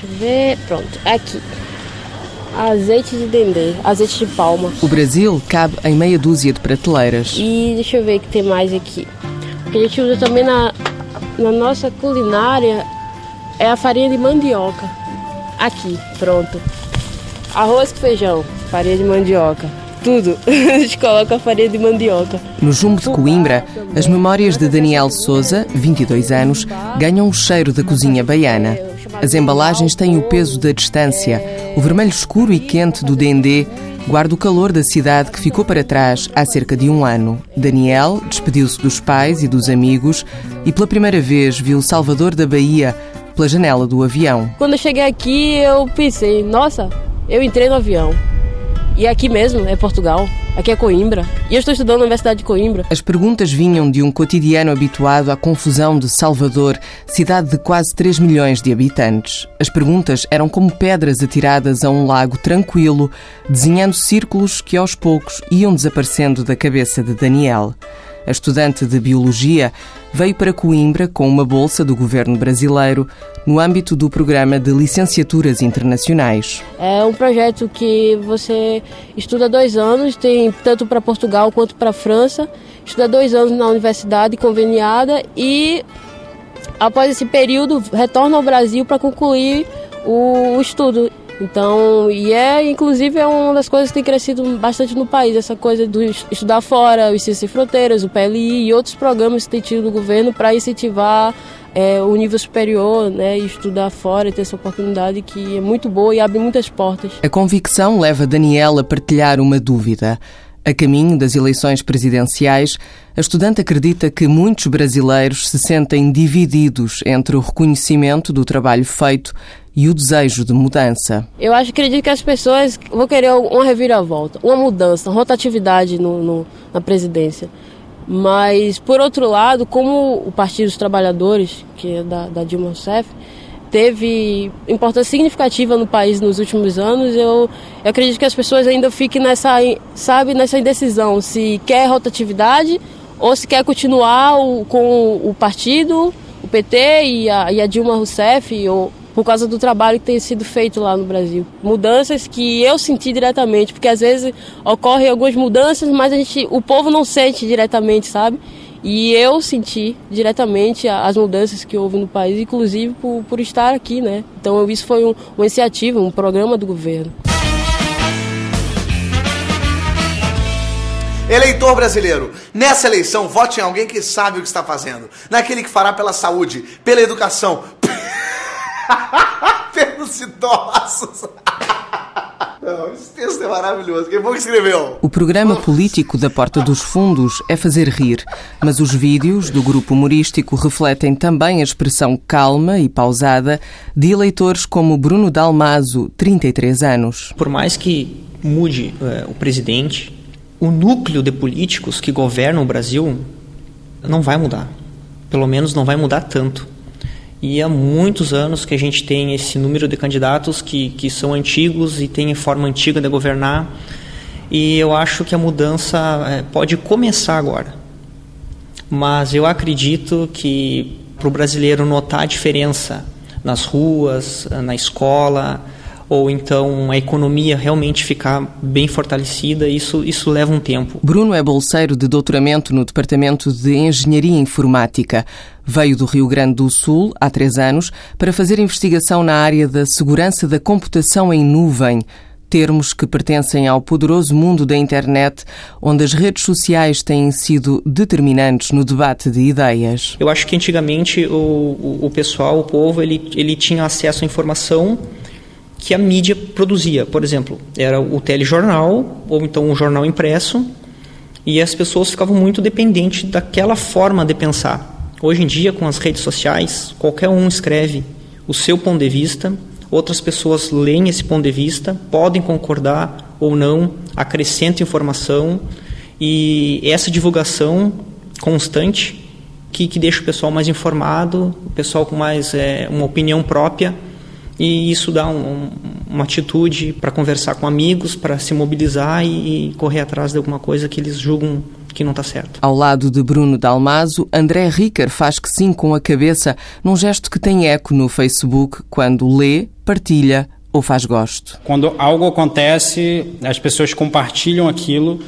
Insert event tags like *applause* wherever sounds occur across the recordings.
Deixa eu ver. Pronto, aqui. Azeite de dendê, azeite de palma. O Brasil cabe em meia dúzia de prateleiras. E deixa eu ver o que tem mais aqui. O que a gente usa também na, na nossa culinária é a farinha de mandioca. Aqui, pronto. Arroz com feijão, farinha de mandioca. Tudo. *laughs* a gente coloca a farinha de mandioca. No Jumbo de Coimbra, as memórias de Daniel Souza, 22 anos, ganham o cheiro da cozinha baiana. As embalagens têm o peso da distância. O vermelho escuro e quente do dendê guarda o calor da cidade que ficou para trás há cerca de um ano. Daniel despediu-se dos pais e dos amigos e pela primeira vez viu Salvador da Bahia pela janela do avião. Quando eu cheguei aqui, eu pensei, nossa, eu entrei no avião. E aqui mesmo, é Portugal. Aqui é Coimbra. E eu estou estudando na Universidade de Coimbra. As perguntas vinham de um cotidiano habituado à confusão de Salvador, cidade de quase 3 milhões de habitantes. As perguntas eram como pedras atiradas a um lago tranquilo, desenhando círculos que aos poucos iam desaparecendo da cabeça de Daniel. A estudante de Biologia veio para Coimbra com uma bolsa do governo brasileiro no âmbito do programa de licenciaturas internacionais. É um projeto que você estuda dois anos, tem tanto para Portugal quanto para França. Estuda dois anos na universidade conveniada e, após esse período, retorna ao Brasil para concluir o estudo. Então, e é, inclusive, é uma das coisas que tem crescido bastante no país, essa coisa do estudar fora, o Ciências Sem Fronteiras, o PLI e outros programas que tem tido do governo para incentivar é, o nível superior, né, e estudar fora e ter essa oportunidade que é muito boa e abre muitas portas. A convicção leva Daniel a partilhar uma dúvida. A caminho das eleições presidenciais, a estudante acredita que muitos brasileiros se sentem divididos entre o reconhecimento do trabalho feito e o desejo de mudança. Eu acho, acredito que as pessoas vão querer uma reviravolta, uma mudança, uma rotatividade no, no, na presidência. Mas, por outro lado, como o Partido dos Trabalhadores, que é da, da Dilma Rousseff, teve importância significativa no país nos últimos anos, eu, eu acredito que as pessoas ainda fiquem nessa, sabe, nessa indecisão, se quer rotatividade ou se quer continuar o, com o partido, o PT e a, e a Dilma Rousseff, ou, por causa do trabalho que tem sido feito lá no Brasil. Mudanças que eu senti diretamente, porque às vezes ocorrem algumas mudanças, mas a gente, o povo não sente diretamente, sabe? E eu senti diretamente as mudanças que houve no país, inclusive por, por estar aqui, né? Então isso foi um, uma iniciativa, um programa do governo. Eleitor brasileiro, nessa eleição, vote em alguém que sabe o que está fazendo. Naquele que fará pela saúde, pela educação, *laughs* pelos idosos. Não, esse texto é maravilhoso. Quem foi que escreveu? O programa político da Porta dos Fundos é fazer rir, mas os vídeos do grupo humorístico refletem também a expressão calma e pausada de eleitores como Bruno Dalmaso, 33 anos. Por mais que mude é, o presidente, o núcleo de políticos que governam o Brasil não vai mudar. Pelo menos não vai mudar tanto. E há muitos anos que a gente tem esse número de candidatos que, que são antigos e têm forma antiga de governar. E eu acho que a mudança é, pode começar agora. Mas eu acredito que para o brasileiro notar a diferença nas ruas, na escola, ou então a economia realmente ficar bem fortalecida, isso, isso leva um tempo. Bruno é bolseiro de doutoramento no Departamento de Engenharia Informática. Veio do Rio Grande do Sul há três anos para fazer investigação na área da segurança da computação em nuvem termos que pertencem ao poderoso mundo da internet, onde as redes sociais têm sido determinantes no debate de ideias. Eu acho que antigamente o, o, pessoal, o povo, ele, ele tinha acesso à informação que a mídia produzia. Por exemplo, era o telejornal ou então um jornal impresso e as pessoas ficavam muito dependentes daquela forma de pensar. Hoje em dia, com as redes sociais, qualquer um escreve o seu ponto de vista, outras pessoas leem esse ponto de vista, podem concordar ou não, acrescentam informação e essa divulgação constante que, que deixa o pessoal mais informado, o pessoal com mais é, uma opinião própria e isso dá um, uma atitude para conversar com amigos, para se mobilizar e, e, correr atrás de alguma coisa que eles julgam que não está certo. Ao lado de Bruno Dalmaso, André Ricker faz que sim com a cabeça, num gesto que tem eco no Facebook quando lê partilha ou faz gosto. Quando algo acontece, as pessoas compartilham aquilo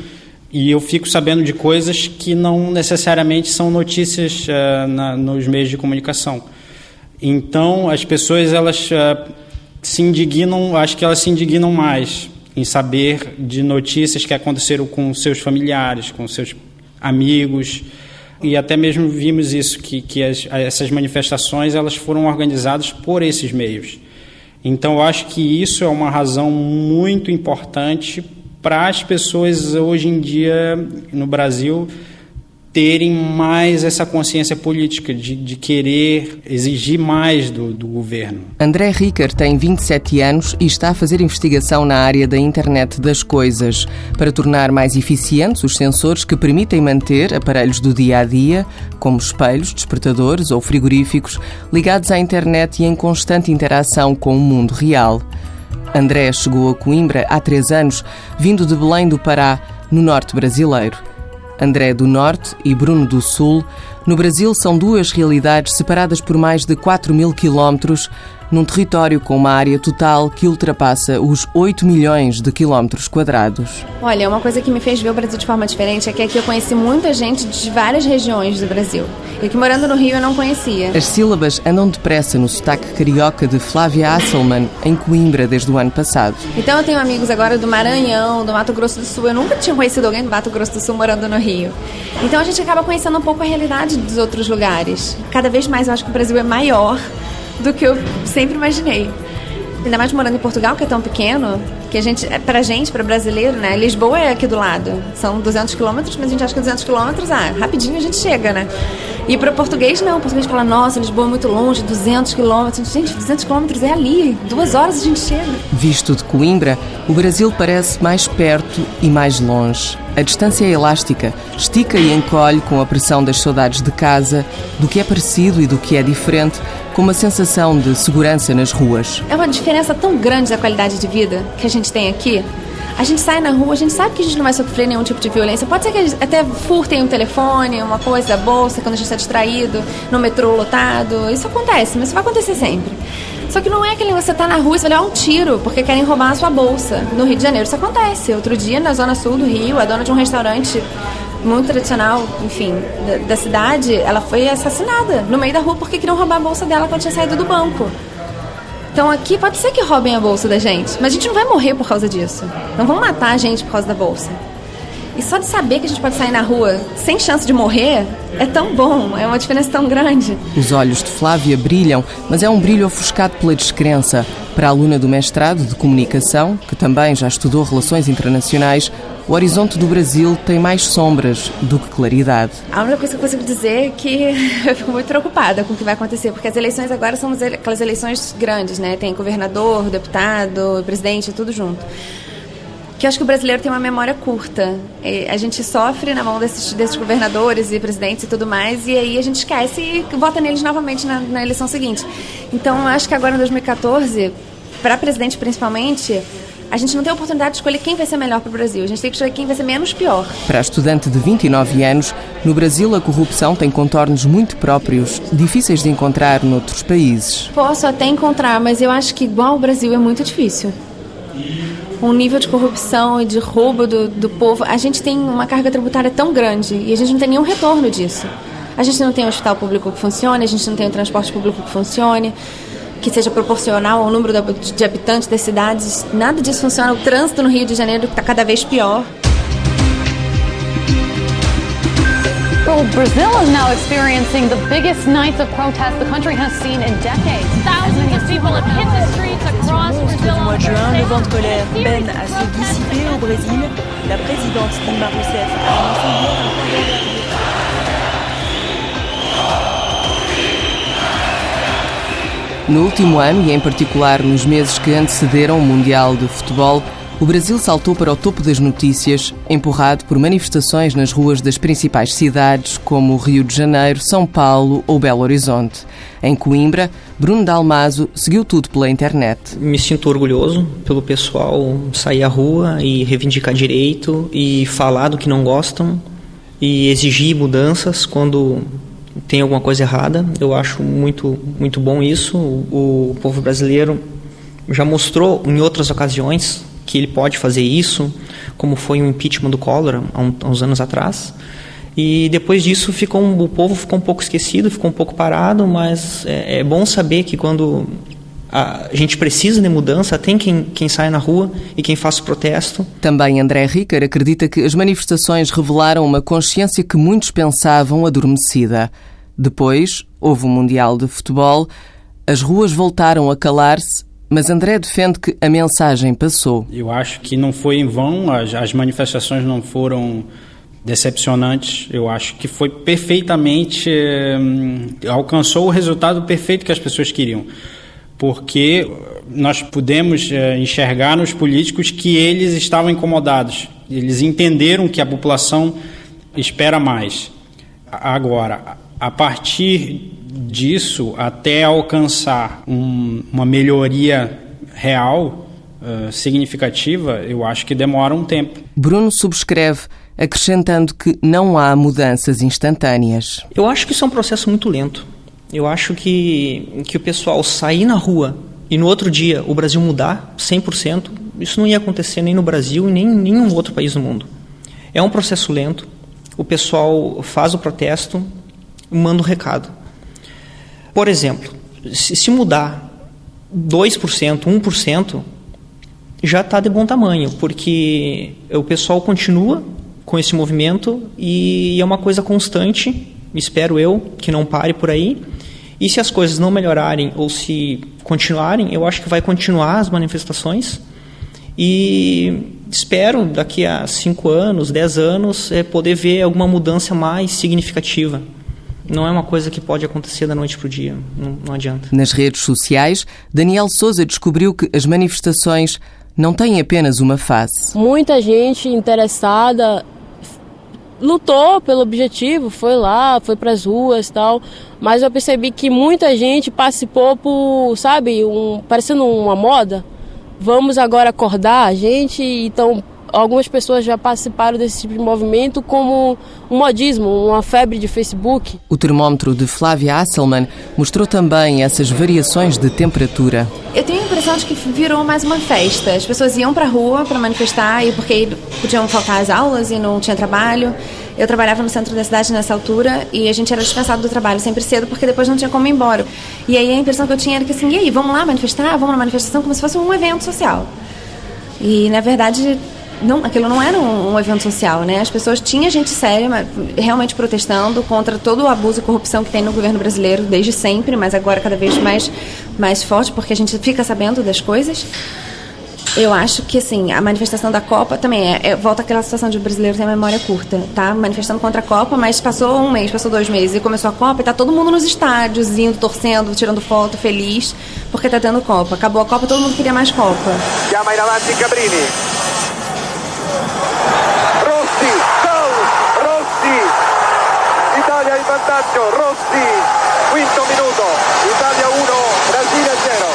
e eu fico sabendo de coisas que não necessariamente são notícias uh, na, nos meios de comunicação. Então, as pessoas elas uh, se indignam, acho que elas se indignam mais em saber de notícias que aconteceram com seus familiares, com seus amigos e até mesmo vimos isso que, que as, essas manifestações elas foram organizadas por esses meios. Então, eu acho que isso é uma razão muito importante para as pessoas hoje em dia no Brasil terem mais essa consciência política, de, de querer exigir mais do, do, governo. André Ricker tem 27 anos e está a fazer investigação na área da internet das coisas para tornar mais eficientes os sensores que permitem manter aparelhos do dia a dia, como espelhos, despertadores ou frigoríficos, ligados à internet e em constante interação com o mundo real. André chegou a Coimbra há três anos, vindo de Belém do Pará, no norte brasileiro. André do Norte e Bruno do Sul, no Brasil são duas realidades separadas por mais de 4 mil quilómetros, num território com uma área total que ultrapassa os 8 milhões de quilómetros quadrados. Olha, uma coisa que me fez ver o Brasil de forma diferente é que aqui eu conheci muita gente de várias regiões do Brasil. E que morando no Rio eu não conhecia. As sílabas andam depressa no sotaque carioca de Flávia Hasselmann, em Coimbra, desde o ano passado. Então eu tenho amigos agora do Maranhão, do Mato Grosso do Sul. Eu nunca tinha conhecido alguém do Mato Grosso do Sul morando no Rio. Então a gente acaba conhecendo um pouco a realidade dos outros lugares. Cada vez mais eu acho que o Brasil é maior do que eu sempre imaginei. Ainda mais morando em Portugal, que é tão pequeno, que a gente, pra gente, para brasileiro, né? Lisboa é aqui do lado. São 200 quilômetros, mas a gente acha que 200 quilômetros, ah, rapidinho a gente chega, né? E para português, não. O português fala, nossa, Lisboa é muito longe, 200 quilômetros. Gente, 200 quilômetros é ali. Duas horas a gente chega. Visto de Coimbra, o Brasil parece mais perto e mais longe. A distância é elástica, estica e encolhe com a pressão das saudades de casa, do que é parecido e do que é diferente, com uma sensação de segurança nas ruas. É uma diferença tão grande da qualidade de vida que a gente tem aqui a gente sai na rua, a gente sabe que a gente não vai sofrer nenhum tipo de violência. Pode ser que até furtem um telefone, uma coisa, bolsa, quando a gente está distraído, no metrô lotado. Isso acontece, mas isso vai acontecer sempre. Só que não é aquele você tá na rua e você vai levar um tiro porque querem roubar a sua bolsa. No Rio de Janeiro isso acontece. Outro dia, na zona sul do Rio, a dona de um restaurante muito tradicional, enfim, da, da cidade, ela foi assassinada no meio da rua porque queriam roubar a bolsa dela quando tinha saído do banco. Então aqui pode ser que roubem a bolsa da gente, mas a gente não vai morrer por causa disso. Não vão matar a gente por causa da bolsa. E só de saber que a gente pode sair na rua sem chance de morrer é tão bom, é uma diferença tão grande. Os olhos de Flávia brilham, mas é um brilho ofuscado pela descrença. Para a aluna do mestrado de comunicação, que também já estudou relações internacionais, o horizonte do Brasil tem mais sombras do que claridade. A única coisa que eu consigo dizer é que *laughs* eu fico muito preocupada com o que vai acontecer, porque as eleições agora são aquelas eleições grandes, né? Tem governador, deputado, presidente, tudo junto que eu acho que o brasileiro tem uma memória curta. A gente sofre na mão desses, desses governadores e presidentes e tudo mais, e aí a gente esquece e vota neles novamente na, na eleição seguinte. Então, eu acho que agora em 2014, para presidente principalmente, a gente não tem a oportunidade de escolher quem vai ser melhor para o Brasil. A gente tem que escolher quem vai ser menos pior. Para a estudante de 29 anos, no Brasil a corrupção tem contornos muito próprios, difíceis de encontrar noutros países. Posso até encontrar, mas eu acho que igual ao Brasil é muito difícil um nível de corrupção e de roubo do, do povo. A gente tem uma carga tributária tão grande e a gente não tem nenhum retorno disso. A gente não tem um hospital público que funcione, a gente não tem um transporte público que funcione, que seja proporcional ao número de habitantes das cidades. Nada disso funciona. O trânsito no Rio de Janeiro está cada vez pior. Well, Brazil is now experiencing the biggest nights of protest the country has seen in decades. Thousands of people have hit the streets Au mois de juin, le vent de colère peine à se dissiper au Brésil. La présidente Dilma Rousseff a annoncé No último ano, e em particular nos meses que antecederam o Mundial de Futebol, o Brasil saltou para o topo das notícias, empurrado por manifestações nas ruas das principais cidades, como Rio de Janeiro, São Paulo ou Belo Horizonte. Em Coimbra, Bruno Dalmaso seguiu tudo pela internet. Me sinto orgulhoso pelo pessoal sair à rua e reivindicar direito e falar do que não gostam e exigir mudanças quando tem alguma coisa errada. Eu acho muito, muito bom isso. O, o povo brasileiro já mostrou em outras ocasiões que ele pode fazer isso, como foi o impeachment do Collor há, um, há uns anos atrás. E depois disso ficou um, o povo ficou um pouco esquecido, ficou um pouco parado, mas é, é bom saber que quando a gente precisa de mudança, tem quem, quem sai na rua e quem faça o protesto. Também André Ricker acredita que as manifestações revelaram uma consciência que muitos pensavam adormecida. Depois, houve o um Mundial de Futebol, as ruas voltaram a calar-se mas André defende que a mensagem passou. Eu acho que não foi em vão, as, as manifestações não foram decepcionantes. Eu acho que foi perfeitamente. Eh, alcançou o resultado perfeito que as pessoas queriam. Porque nós pudemos eh, enxergar nos políticos que eles estavam incomodados. Eles entenderam que a população espera mais. Agora, a partir disso até alcançar um, uma melhoria real, uh, significativa, eu acho que demora um tempo. Bruno subscreve, acrescentando que não há mudanças instantâneas. Eu acho que isso é um processo muito lento. Eu acho que, que o pessoal sair na rua e no outro dia o Brasil mudar 100%, isso não ia acontecer nem no Brasil e nem em nenhum outro país do mundo. É um processo lento. O pessoal faz o protesto, manda o um recado. Por exemplo, se mudar 2%, 1%, já está de bom tamanho, porque o pessoal continua com esse movimento e é uma coisa constante, espero eu, que não pare por aí. E se as coisas não melhorarem ou se continuarem, eu acho que vai continuar as manifestações. E espero, daqui a 5 anos, 10 anos, é, poder ver alguma mudança mais significativa não é uma coisa que pode acontecer da noite para o dia, não, não adianta. Nas redes sociais, Daniel Souza descobriu que as manifestações não têm apenas uma face. Muita gente interessada lutou pelo objetivo, foi lá, foi para as ruas tal, mas eu percebi que muita gente participou por, sabe, um, parecendo uma moda. Vamos agora acordar a gente, então algumas pessoas já participaram desse tipo de movimento como um modismo, uma febre de Facebook. O termómetro de Flávia Asselman mostrou também essas variações de temperatura. Eu tenho a impressão de que virou mais uma festa. As pessoas iam para a rua para manifestar e porque podiam faltar as aulas e não tinha trabalho. Eu trabalhava no centro da cidade nessa altura e a gente era dispensado do trabalho sempre cedo porque depois não tinha como ir embora. E aí a impressão que eu tinha era que assim, e aí, vamos lá manifestar? Vamos na manifestação como se fosse um evento social. E na verdade não, aquilo não era um, um, evento social, né? As pessoas tinha gente séria, realmente protestando contra todo o abuso e corrupção que tem no governo brasileiro desde sempre, mas agora cada vez mais mais forte porque a gente fica sabendo das coisas. Eu acho que assim, a manifestação da Copa também é, é volta aquela situação de brasileiro ter memória curta, tá? Manifestando contra a Copa, mas passou um mês, passou dois meses e começou a Copa e tá todo mundo nos estádios, indo, torcendo, tirando foto, feliz, porque tá tendo Copa. Acabou a Copa, todo mundo queria mais Copa. In avanti Cabrini. Vantaggio, Rossi, quinto minuto, Italia 1, Brasília 0.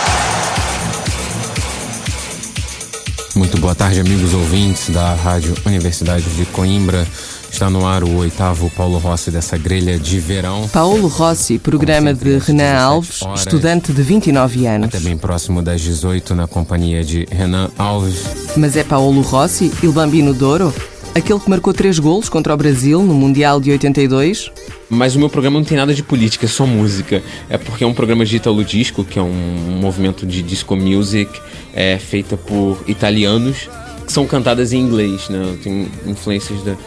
Muito boa tarde, amigos ouvintes da Rádio Universidade de Coimbra. Está no ar o oitavo Paulo Rossi dessa grelha de verão. Paulo Rossi, programa de Renan Alves, horas, estudante de 29 anos. Até bem próximo das 18 na companhia de Renan Alves. Mas é Paulo Rossi, Il Bambino Douro? Aquele que marcou três golos contra o Brasil no Mundial de 82? Mas o meu programa não tem nada de política, é só música. É porque é um programa de Italo Disco, que é um movimento de disco music é, feita por italianos, que são cantadas em inglês, né? Tem influências da,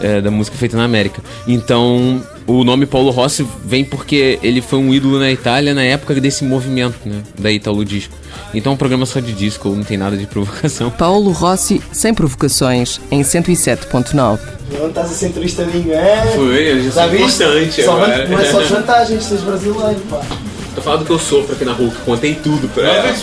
é, da música feita na América. Então, o nome Paulo Rossi vem porque ele foi um ídolo na Itália na época desse movimento, né? Da Italo Disco. Então, é um programa só de disco, não tem nada de provocação. *laughs* Paulo Rossi, sem provocações, em 107.9. Não estás a ser turistadinho, é? Foi, eu já sou importante só agora. Não é só jantar, gente, vocês brasileiros, pá. Tô falando que eu sofro aqui na rua, que contei tudo pra ela.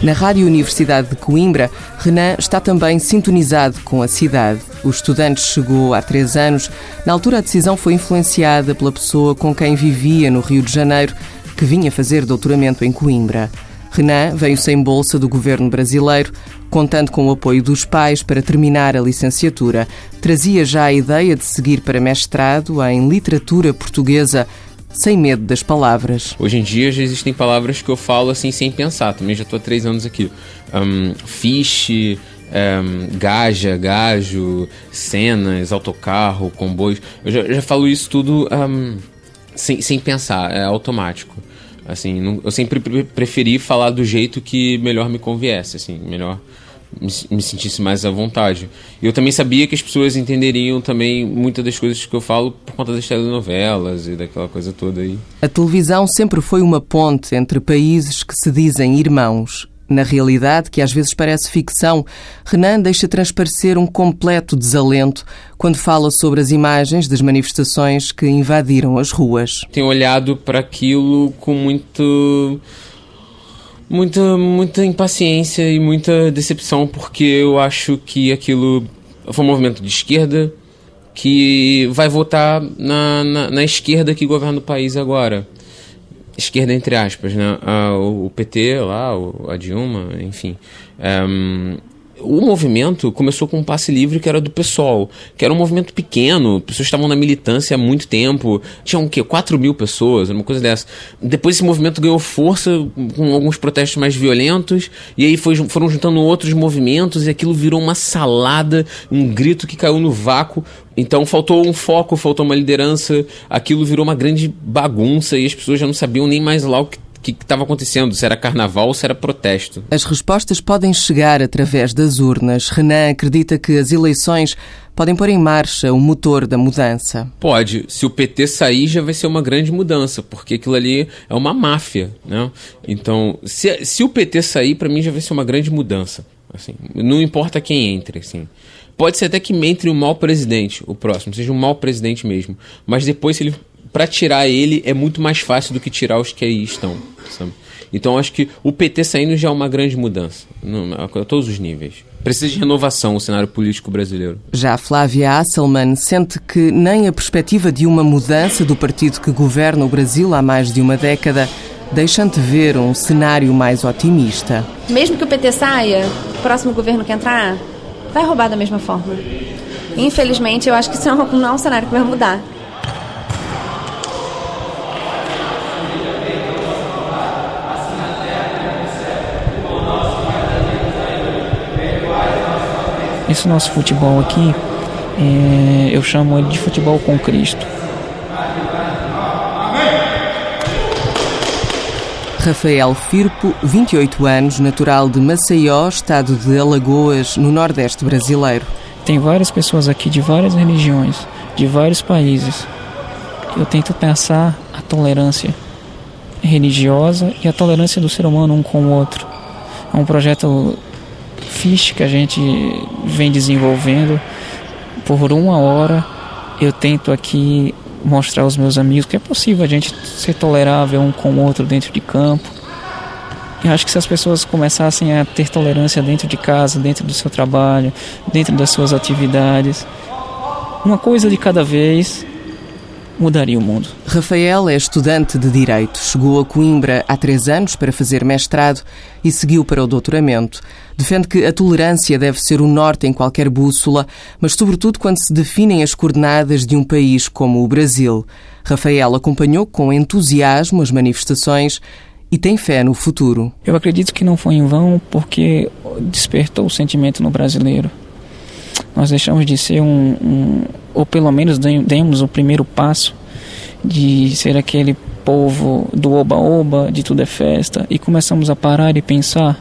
Na Rádio Universidade de Coimbra, Renan está também sintonizado com a cidade. O estudante chegou há três anos. Na altura, a decisão foi influenciada pela pessoa com quem vivia no Rio de Janeiro, que vinha fazer doutoramento em Coimbra. Renan veio sem bolsa do governo brasileiro, contando com o apoio dos pais para terminar a licenciatura. Trazia já a ideia de seguir para mestrado em literatura portuguesa sem medo das palavras. Hoje em dia já existem palavras que eu falo assim sem pensar, também já estou há três anos aqui. Um, fish, um, gaja, gajo, cenas, autocarro, comboios. Eu já, já falo isso tudo um, sem, sem pensar, é automático. Assim, não, eu sempre preferi falar do jeito que melhor me conviesse, assim, melhor me, me sentisse mais à vontade. E eu também sabia que as pessoas entenderiam também muitas das coisas que eu falo por conta das telenovelas e daquela coisa toda aí. A televisão sempre foi uma ponte entre países que se dizem irmãos. Na realidade, que às vezes parece ficção, Renan deixa transparecer um completo desalento quando fala sobre as imagens das manifestações que invadiram as ruas. Tenho olhado para aquilo com muito muita, muita impaciência e muita decepção, porque eu acho que aquilo foi um movimento de esquerda que vai votar na, na, na esquerda que governa o país agora. Esquerda, entre aspas, né? Ah, o, o PT lá, o, a Dilma, enfim. Um, o movimento começou com um passe livre que era do PSOL, que era um movimento pequeno, pessoas estavam na militância há muito tempo, tinham o quê? 4 mil pessoas, uma coisa dessa. Depois esse movimento ganhou força com alguns protestos mais violentos, e aí foi, foram juntando outros movimentos, e aquilo virou uma salada, um grito que caiu no vácuo. Então faltou um foco, faltou uma liderança, aquilo virou uma grande bagunça e as pessoas já não sabiam nem mais lá o que que estava acontecendo, se era carnaval ou se era protesto. As respostas podem chegar através das urnas. Renan acredita que as eleições podem pôr em marcha o motor da mudança. Pode. Se o PT sair, já vai ser uma grande mudança, porque aquilo ali é uma máfia, né? Então, se, se o PT sair, para mim já vai ser uma grande mudança. Assim, não importa quem entre, assim. Pode ser até que entre o mau presidente, o próximo, seja um mau presidente mesmo. Mas depois, se ele para tirar ele é muito mais fácil do que tirar os que aí estão. Sabe? Então acho que o PT saindo já é uma grande mudança, a todos os níveis. Precisa de renovação o cenário político brasileiro. Já Flávia Asselman sente que nem a perspectiva de uma mudança do partido que governa o Brasil há mais de uma década deixa ver um cenário mais otimista. Mesmo que o PT saia, o próximo governo que entrar vai roubar da mesma forma. Infelizmente, eu acho que isso não é um cenário que vai mudar. Esse nosso futebol aqui, é, eu chamo ele de futebol com Cristo. Rafael Firpo, 28 anos, natural de Maceió, estado de Alagoas, no Nordeste brasileiro. Tem várias pessoas aqui de várias religiões, de vários países. Eu tento pensar a tolerância religiosa e a tolerância do ser humano um com o outro. É um projeto fish que a gente vem desenvolvendo. Por uma hora eu tento aqui mostrar aos meus amigos que é possível a gente ser tolerável um com o outro dentro de campo. Eu acho que se as pessoas começassem a ter tolerância dentro de casa, dentro do seu trabalho, dentro das suas atividades, uma coisa de cada vez, mudaria o mundo. Rafael é estudante de Direito. Chegou a Coimbra há três anos para fazer mestrado e seguiu para o doutoramento. Defende que a tolerância deve ser o norte em qualquer bússola, mas sobretudo quando se definem as coordenadas de um país como o Brasil. Rafael acompanhou com entusiasmo as manifestações e tem fé no futuro. Eu acredito que não foi em vão porque despertou o sentimento no brasileiro. Nós deixamos de ser um, um ou pelo menos demos o primeiro passo de ser aquele povo do oba-oba, de tudo é festa, e começamos a parar e pensar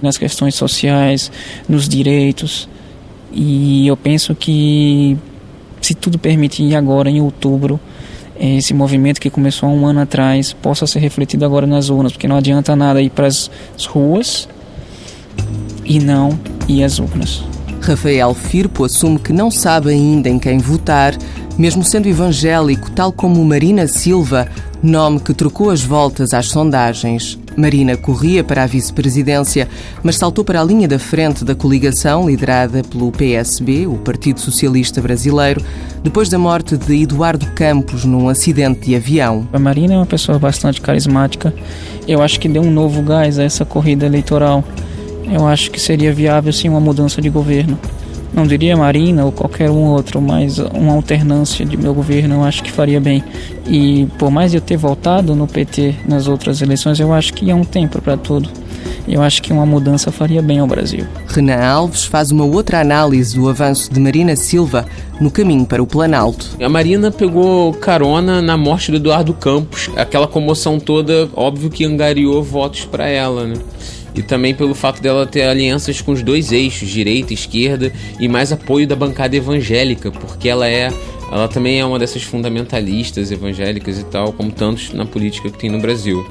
nas questões sociais, nos direitos. E eu penso que, se tudo permitir, agora em outubro, esse movimento que começou há um ano atrás possa ser refletido agora nas urnas, porque não adianta nada ir para as ruas e não ir às urnas. Rafael Firpo assume que não sabe ainda em quem votar, mesmo sendo evangélico, tal como Marina Silva, nome que trocou as voltas às sondagens. Marina corria para a vice-presidência, mas saltou para a linha da frente da coligação liderada pelo PSB, o Partido Socialista Brasileiro, depois da morte de Eduardo Campos num acidente de avião. A Marina é uma pessoa bastante carismática. Eu acho que deu um novo gás a essa corrida eleitoral eu acho que seria viável sim uma mudança de governo. não diria Marina ou qualquer um outro, mas uma alternância de meu governo eu acho que faria bem. E por mais eu ter voltado no PT nas outras eleições, eu acho que é um tempo para tudo. Eu acho que uma mudança faria bem ao Brasil. Renan Alves faz uma outra análise do avanço de Marina Silva no caminho para o Planalto. A Marina pegou carona na morte do Eduardo Campos. Aquela comoção toda, óbvio que angariou votos para ela, né? E também pelo fato dela ter alianças com os dois eixos, direita e esquerda, e mais apoio da bancada evangélica, porque ela é ela também é uma dessas fundamentalistas evangélicas e tal, como tantos na política que tem no Brasil.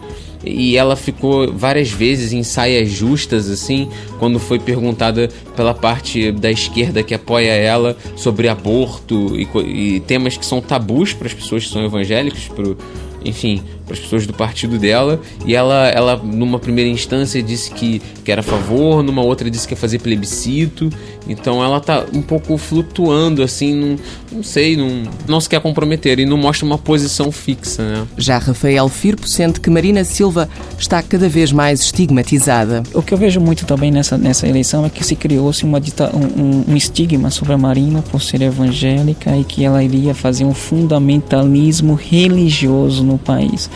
E ela ficou várias vezes em saias justas, assim, quando foi perguntada pela parte da esquerda que apoia ela sobre aborto e, e temas que são tabus para as pessoas que são evangélicas, pro, enfim, para as pessoas do partido dela. E ela, ela, numa primeira instância, disse que, que era a favor, numa outra disse que ia fazer plebiscito. Então ela tá um pouco flutuando, assim, num, não sei, num, não se quer comprometer e não mostra uma posição fixa, né? Já Rafael Firpo sente que Marina Silva está cada vez mais estigmatizada. O que eu vejo muito também nessa, nessa eleição é que se criou-se uma um, um estigma sobre a Marina por ser evangélica e que ela iria fazer um fundamentalismo religioso no país.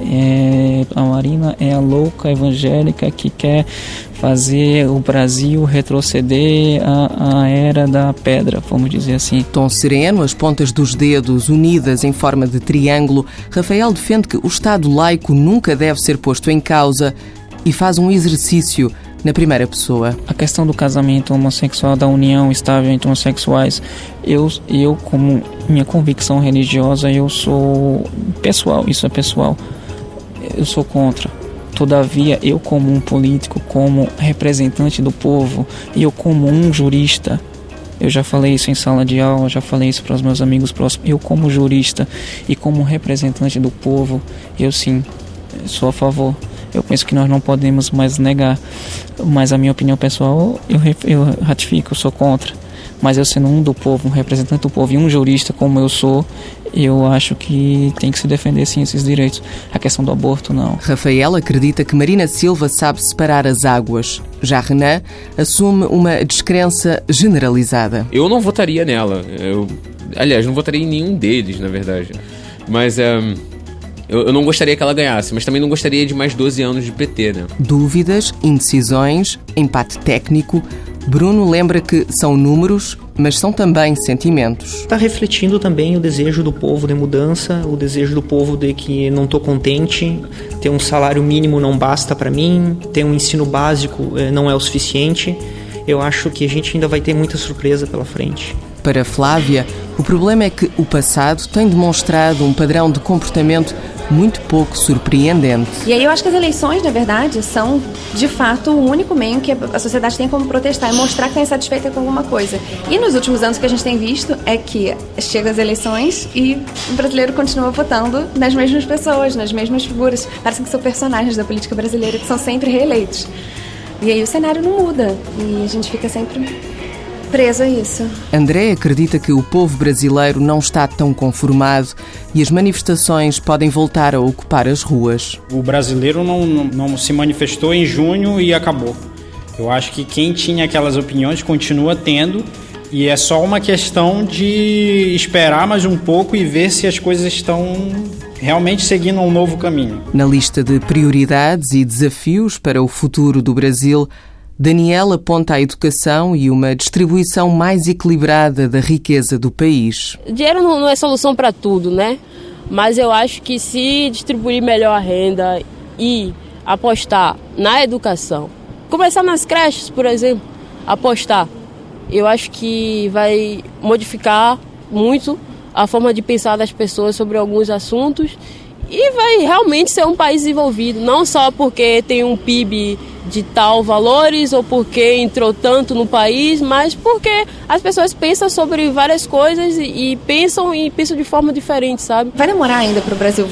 É, a Marina é a louca evangélica que quer fazer o Brasil retroceder à, à, era da pedra, vamos dizer assim. Tom sereno, as pontas dos dedos unidas em forma de triângulo, Rafael defende que o Estado laico nunca deve ser posto em causa e faz um exercício na primeira pessoa. A questão do casamento homossexual, da união estável entre homossexuais, eu, eu como minha convicção religiosa, eu sou pessoal, isso é pessoal eu sou contra. Todavia, eu como um político, como representante do povo, e eu como um jurista, eu já falei isso em sala de aula, já falei isso para os meus amigos próximos. Eu como jurista e como representante do povo, eu sim sou a favor. Eu penso que nós não podemos mais negar. Mas a minha opinião pessoal, eu, eu ratifico, eu sou contra. Mas eu sendo um do povo, um representante do povo e um jurista como eu sou, eu acho que tem que se defender sim esses direitos. A questão do aborto, não. Rafael acredita que Marina Silva sabe separar as águas. Já Renan assume uma descrença generalizada. Eu não votaria nela. Eu, aliás, não votaria em nenhum deles, na verdade. Mas é. Um... Eu, eu, não gostaria que ela ganhasse, mas também não gostaria de mais 12 anos de PT, né? Dúvidas, indecisões, empate técnico. Bruno lembra que são números, mas são também sentimentos. Está refletindo também o desejo do povo de mudança, o desejo do povo de que não estou contente, ter um salário mínimo não basta para mim, ter um ensino básico eh, não é o suficiente. Eu acho que a gente ainda vai ter muita surpresa pela frente. Para Flávia, o problema é que o passado tem demonstrado um padrão de comportamento muito pouco surpreendente. E aí eu acho que as eleições, na verdade, são de fato o único meio que a sociedade tem como protestar e mostrar que está insatisfeita com alguma coisa. E nos últimos anos o que a gente tem visto é que chega as eleições e o brasileiro continua votando nas mesmas pessoas, nas mesmas figuras. Parecem que são personagens da política brasileira que são sempre reeleitos. E aí o cenário não muda e a gente fica sempre preso a isso. André acredita que o povo brasileiro não está tão conformado e as manifestações podem voltar a ocupar as ruas. O brasileiro não, não, não se manifestou em junho e acabou. Eu acho que quem tinha aquelas opiniões continua tendo e é só uma questão de esperar mais um pouco e ver se as coisas estão realmente seguindo um novo caminho. Na lista de prioridades e desafios para o futuro do Brasil, Daniel aponta a educação e uma distribuição mais equilibrada da riqueza do país. Dinheiro não é solução para tudo, né? Mas eu acho que se distribuir melhor a renda e apostar na educação, começar nas creches, por exemplo, apostar, eu acho que vai modificar muito a forma de pensar das pessoas sobre alguns assuntos e vai realmente ser um país desenvolvido, não só porque tem um PIB de tal valores ou porque entrou tanto no país, mas porque as pessoas pensam sobre várias coisas e, e pensam e pensam de forma diferente, sabe? Vai demorar ainda para o Brasil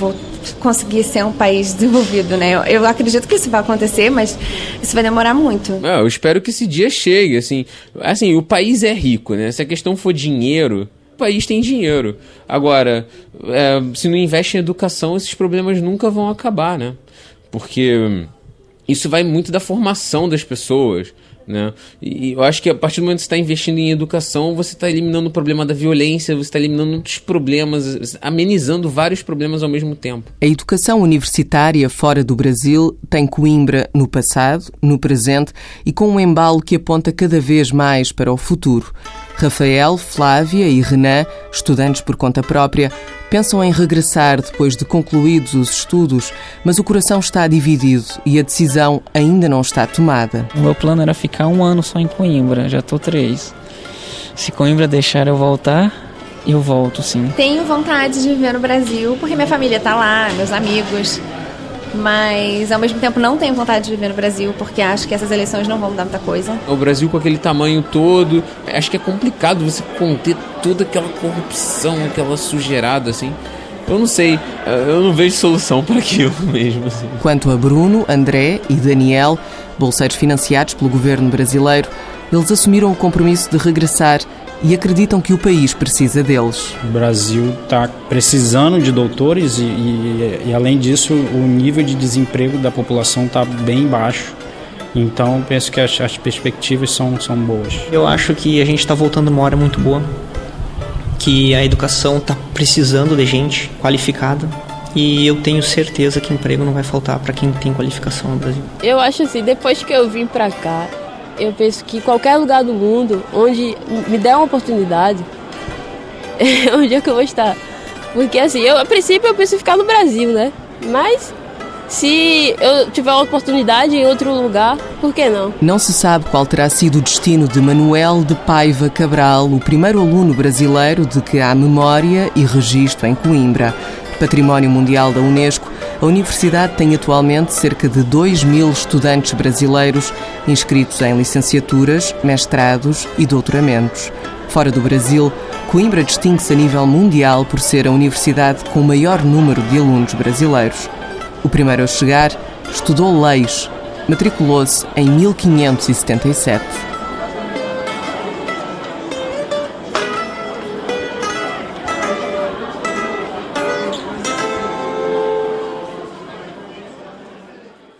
conseguir ser um país desenvolvido, né? Eu, eu, acredito que isso vai acontecer, mas isso vai demorar muito. Não, eu espero que esse dia chegue, assim. Assim, o país é rico, né? Se a questão for dinheiro, país tem dinheiro. Agora, é, se não investe em educação, esses problemas nunca vão acabar, né? Porque isso vai muito da formação das pessoas. Né? E eu acho que a partir do momento que você está investindo em educação, você está eliminando o problema da violência, você está eliminando muitos problemas, amenizando vários problemas ao mesmo tempo. A educação universitária fora do Brasil tem Coimbra no passado, no presente e com um embalo que aponta cada vez mais para o futuro. Rafael, Flávia e Renan, estudantes por conta própria, pensam em regressar depois de concluídos os estudos, mas o coração está dividido e a decisão ainda não está tomada. O meu plano era ficar um ano só em Coimbra, já estou três. Se Coimbra deixar eu voltar, eu volto sim. Tenho vontade de viver no Brasil, porque minha família está lá, meus amigos mas ao mesmo tempo não tenho vontade de viver no Brasil porque acho que essas eleições não vão mudar muita coisa. O Brasil com aquele tamanho todo, acho que é complicado você conter toda aquela corrupção, aquela sujeirada assim. Eu não sei, eu não vejo solução para aquilo *laughs* mesmo. Assim. Quanto a Bruno, André e Daniel, bolseiros financiados pelo governo brasileiro, eles assumiram o compromisso de regressar e acreditam que o país precisa deles. O Brasil está precisando de doutores e, e, e, além disso, o nível de desemprego da população está bem baixo. Então, penso que as, as perspectivas são, são boas. Eu acho que a gente está voltando numa hora muito boa, que a educação está precisando de gente qualificada, e eu tenho certeza que emprego não vai faltar para quem tem qualificação no Brasil. Eu acho assim, depois que eu vim para cá, eu penso que qualquer lugar do mundo onde me der uma oportunidade, *laughs* é onde é que eu vou estar. Porque assim, eu, a princípio eu penso em ficar no Brasil, né? Mas se eu tiver uma oportunidade em outro lugar, por que não? Não se sabe qual terá sido o destino de Manuel de Paiva Cabral, o primeiro aluno brasileiro de que há memória e registro em Coimbra. Património Mundial da Unesco, a universidade tem atualmente cerca de 2 mil estudantes brasileiros inscritos em licenciaturas, mestrados e doutoramentos. Fora do Brasil, Coimbra distingue-se a nível mundial por ser a universidade com o maior número de alunos brasileiros. O primeiro a chegar estudou leis, matriculou-se em 1577.